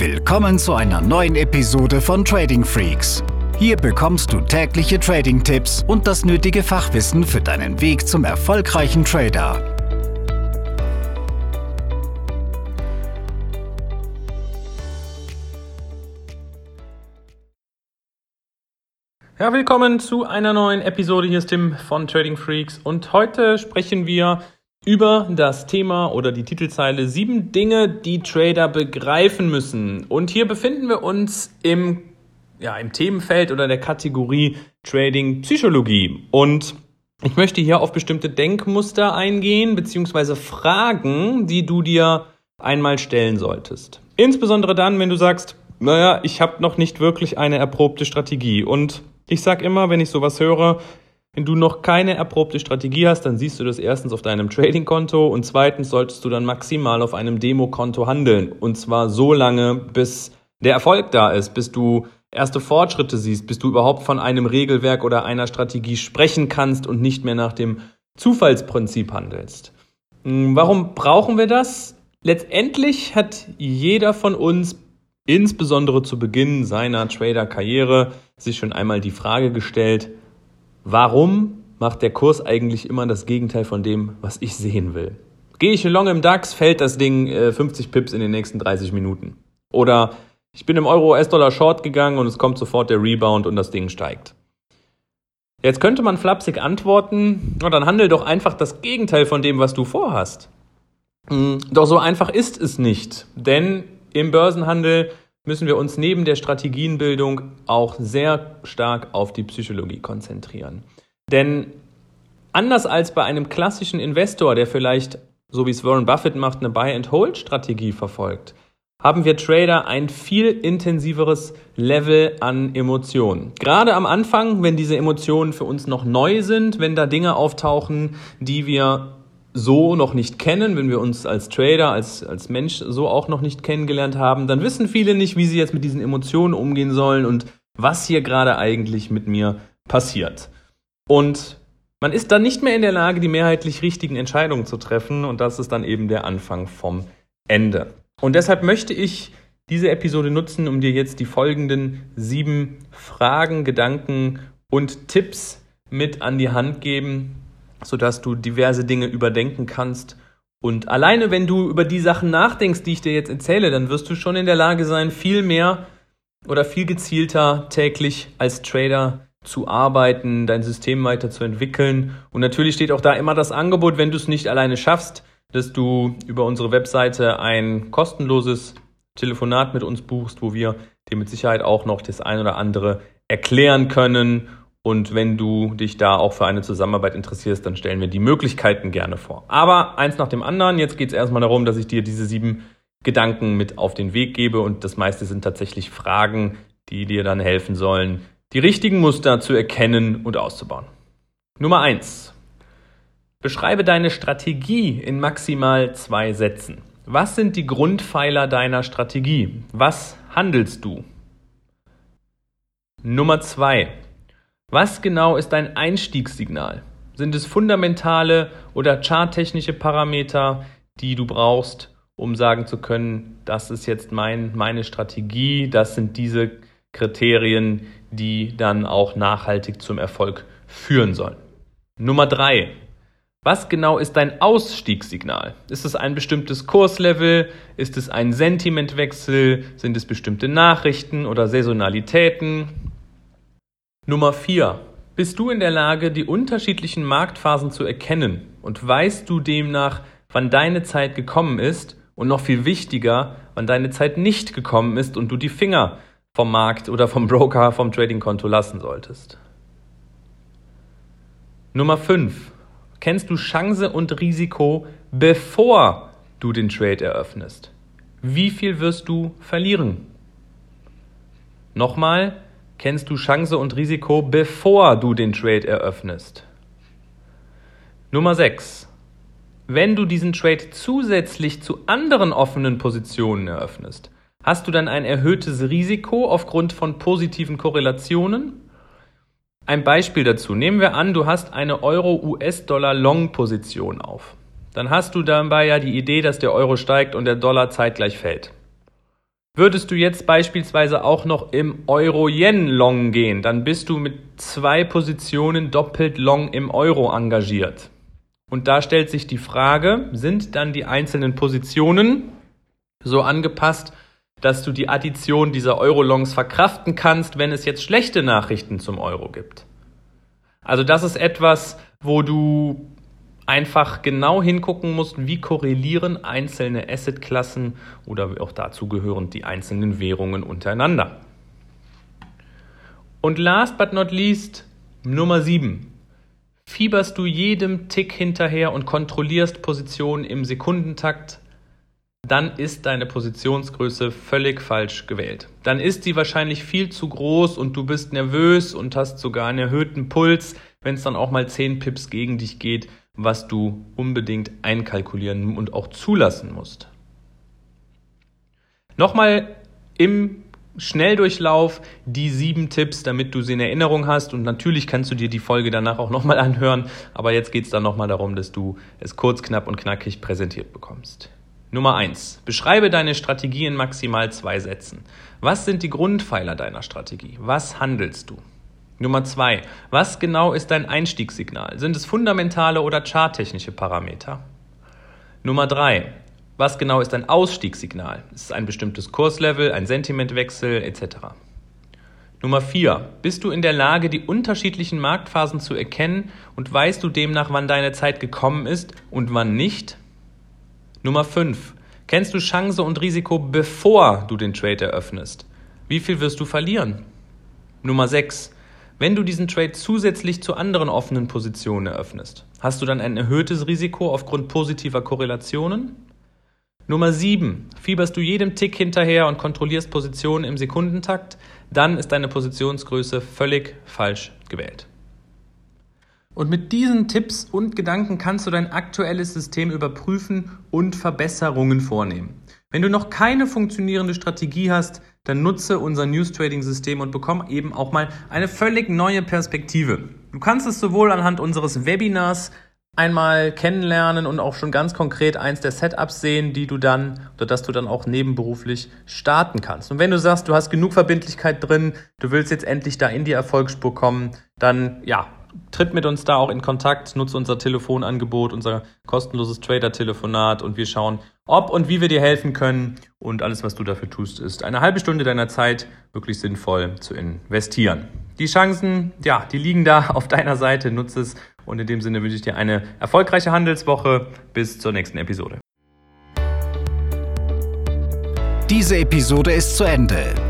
Willkommen zu einer neuen Episode von Trading Freaks. Hier bekommst du tägliche Trading-Tipps und das nötige Fachwissen für deinen Weg zum erfolgreichen Trader. Ja, willkommen zu einer neuen Episode. Hier ist Tim von Trading Freaks und heute sprechen wir über das Thema oder die Titelzeile sieben Dinge, die Trader begreifen müssen. Und hier befinden wir uns im, ja, im Themenfeld oder der Kategorie Trading Psychologie. Und ich möchte hier auf bestimmte Denkmuster eingehen, beziehungsweise Fragen, die du dir einmal stellen solltest. Insbesondere dann, wenn du sagst, naja, ich habe noch nicht wirklich eine erprobte Strategie. Und ich sage immer, wenn ich sowas höre, wenn du noch keine erprobte Strategie hast, dann siehst du das erstens auf deinem Trading-Konto und zweitens solltest du dann maximal auf einem Demo-Konto handeln. Und zwar so lange, bis der Erfolg da ist, bis du erste Fortschritte siehst, bis du überhaupt von einem Regelwerk oder einer Strategie sprechen kannst und nicht mehr nach dem Zufallsprinzip handelst. Hm, warum brauchen wir das? Letztendlich hat jeder von uns, insbesondere zu Beginn seiner Trader-Karriere, sich schon einmal die Frage gestellt, Warum macht der Kurs eigentlich immer das Gegenteil von dem, was ich sehen will? Gehe ich long im DAX, fällt das Ding äh, 50 Pips in den nächsten 30 Minuten. Oder ich bin im Euro-US-Dollar Short gegangen und es kommt sofort der Rebound und das Ding steigt. Jetzt könnte man flapsig antworten, na, dann handel doch einfach das Gegenteil von dem, was du vorhast. Hm, doch so einfach ist es nicht, denn im Börsenhandel müssen wir uns neben der Strategienbildung auch sehr stark auf die Psychologie konzentrieren. Denn anders als bei einem klassischen Investor, der vielleicht, so wie es Warren Buffett macht, eine Buy-and-Hold-Strategie verfolgt, haben wir Trader ein viel intensiveres Level an Emotionen. Gerade am Anfang, wenn diese Emotionen für uns noch neu sind, wenn da Dinge auftauchen, die wir so noch nicht kennen, wenn wir uns als Trader, als, als Mensch so auch noch nicht kennengelernt haben, dann wissen viele nicht, wie sie jetzt mit diesen Emotionen umgehen sollen und was hier gerade eigentlich mit mir passiert. Und man ist dann nicht mehr in der Lage, die mehrheitlich richtigen Entscheidungen zu treffen und das ist dann eben der Anfang vom Ende. Und deshalb möchte ich diese Episode nutzen, um dir jetzt die folgenden sieben Fragen, Gedanken und Tipps mit an die Hand geben, sodass du diverse Dinge überdenken kannst. Und alleine, wenn du über die Sachen nachdenkst, die ich dir jetzt erzähle, dann wirst du schon in der Lage sein, viel mehr oder viel gezielter täglich als Trader zu arbeiten, dein System weiterzuentwickeln. Und natürlich steht auch da immer das Angebot, wenn du es nicht alleine schaffst, dass du über unsere Webseite ein kostenloses Telefonat mit uns buchst, wo wir dir mit Sicherheit auch noch das ein oder andere erklären können und wenn du dich da auch für eine Zusammenarbeit interessierst, dann stellen wir die Möglichkeiten gerne vor. Aber eins nach dem anderen, jetzt geht es erstmal darum, dass ich dir diese sieben Gedanken mit auf den Weg gebe und das meiste sind tatsächlich Fragen, die dir dann helfen sollen, die richtigen Muster zu erkennen und auszubauen. Nummer eins: Beschreibe deine Strategie in maximal zwei Sätzen. Was sind die Grundpfeiler deiner Strategie? Was handelst du? Nummer zwei: was genau ist ein Einstiegssignal? Sind es fundamentale oder charttechnische Parameter, die du brauchst, um sagen zu können, das ist jetzt mein, meine Strategie, das sind diese Kriterien, die dann auch nachhaltig zum Erfolg führen sollen. Nummer drei. Was genau ist dein Ausstiegssignal? Ist es ein bestimmtes Kurslevel? Ist es ein Sentimentwechsel? Sind es bestimmte Nachrichten oder Saisonalitäten? Nummer 4. Bist du in der Lage, die unterschiedlichen Marktphasen zu erkennen und weißt du demnach, wann deine Zeit gekommen ist und noch viel wichtiger, wann deine Zeit nicht gekommen ist und du die Finger vom Markt oder vom Broker, vom Tradingkonto lassen solltest? Nummer 5. Kennst du Chance und Risiko, bevor du den Trade eröffnest? Wie viel wirst du verlieren? Nochmal, kennst du Chance und Risiko, bevor du den Trade eröffnest. Nummer 6. Wenn du diesen Trade zusätzlich zu anderen offenen Positionen eröffnest, hast du dann ein erhöhtes Risiko aufgrund von positiven Korrelationen? Ein Beispiel dazu. Nehmen wir an, du hast eine Euro-US-Dollar-Long-Position auf. Dann hast du dabei ja die Idee, dass der Euro steigt und der Dollar zeitgleich fällt. Würdest du jetzt beispielsweise auch noch im Euro-Yen-Long gehen, dann bist du mit zwei Positionen doppelt Long im Euro engagiert. Und da stellt sich die Frage, sind dann die einzelnen Positionen so angepasst, dass du die Addition dieser Euro-Longs verkraften kannst, wenn es jetzt schlechte Nachrichten zum Euro gibt? Also das ist etwas, wo du einfach genau hingucken musst, wie korrelieren einzelne Assetklassen oder auch dazu gehörend die einzelnen Währungen untereinander. Und last but not least, Nummer 7. Fieberst du jedem Tick hinterher und kontrollierst Positionen im Sekundentakt, dann ist deine Positionsgröße völlig falsch gewählt. Dann ist sie wahrscheinlich viel zu groß und du bist nervös und hast sogar einen erhöhten Puls, wenn es dann auch mal 10 Pips gegen dich geht was du unbedingt einkalkulieren und auch zulassen musst. Nochmal im Schnelldurchlauf die sieben Tipps, damit du sie in Erinnerung hast. Und natürlich kannst du dir die Folge danach auch nochmal anhören. Aber jetzt geht es dann nochmal darum, dass du es kurz, knapp und knackig präsentiert bekommst. Nummer eins: Beschreibe deine Strategie in maximal zwei Sätzen. Was sind die Grundpfeiler deiner Strategie? Was handelst du? Nummer zwei. Was genau ist dein Einstiegssignal? Sind es fundamentale oder charttechnische Parameter? Nummer drei. Was genau ist dein Ausstiegssignal? Ist es ein bestimmtes Kurslevel, ein Sentimentwechsel etc.? Nummer vier. Bist du in der Lage, die unterschiedlichen Marktphasen zu erkennen und weißt du demnach, wann deine Zeit gekommen ist und wann nicht? Nummer fünf. Kennst du Chance und Risiko, bevor du den Trade eröffnest? Wie viel wirst du verlieren? Nummer sechs. Wenn du diesen Trade zusätzlich zu anderen offenen Positionen eröffnest, hast du dann ein erhöhtes Risiko aufgrund positiver Korrelationen? Nummer 7. Fieberst du jedem Tick hinterher und kontrollierst Positionen im Sekundentakt, dann ist deine Positionsgröße völlig falsch gewählt. Und mit diesen Tipps und Gedanken kannst du dein aktuelles System überprüfen und Verbesserungen vornehmen. Wenn du noch keine funktionierende Strategie hast, dann nutze unser News Trading System und bekomme eben auch mal eine völlig neue Perspektive. Du kannst es sowohl anhand unseres Webinars einmal kennenlernen und auch schon ganz konkret eins der Setups sehen, die du dann oder dass du dann auch nebenberuflich starten kannst. Und wenn du sagst, du hast genug Verbindlichkeit drin, du willst jetzt endlich da in die Erfolgsspur kommen, dann ja, tritt mit uns da auch in Kontakt, nutze unser Telefonangebot, unser kostenloses Trader-Telefonat und wir schauen, ob und wie wir dir helfen können. Und alles, was du dafür tust, ist eine halbe Stunde deiner Zeit wirklich sinnvoll zu investieren. Die Chancen, ja, die liegen da auf deiner Seite. Nutze es. Und in dem Sinne wünsche ich dir eine erfolgreiche Handelswoche. Bis zur nächsten Episode. Diese Episode ist zu Ende.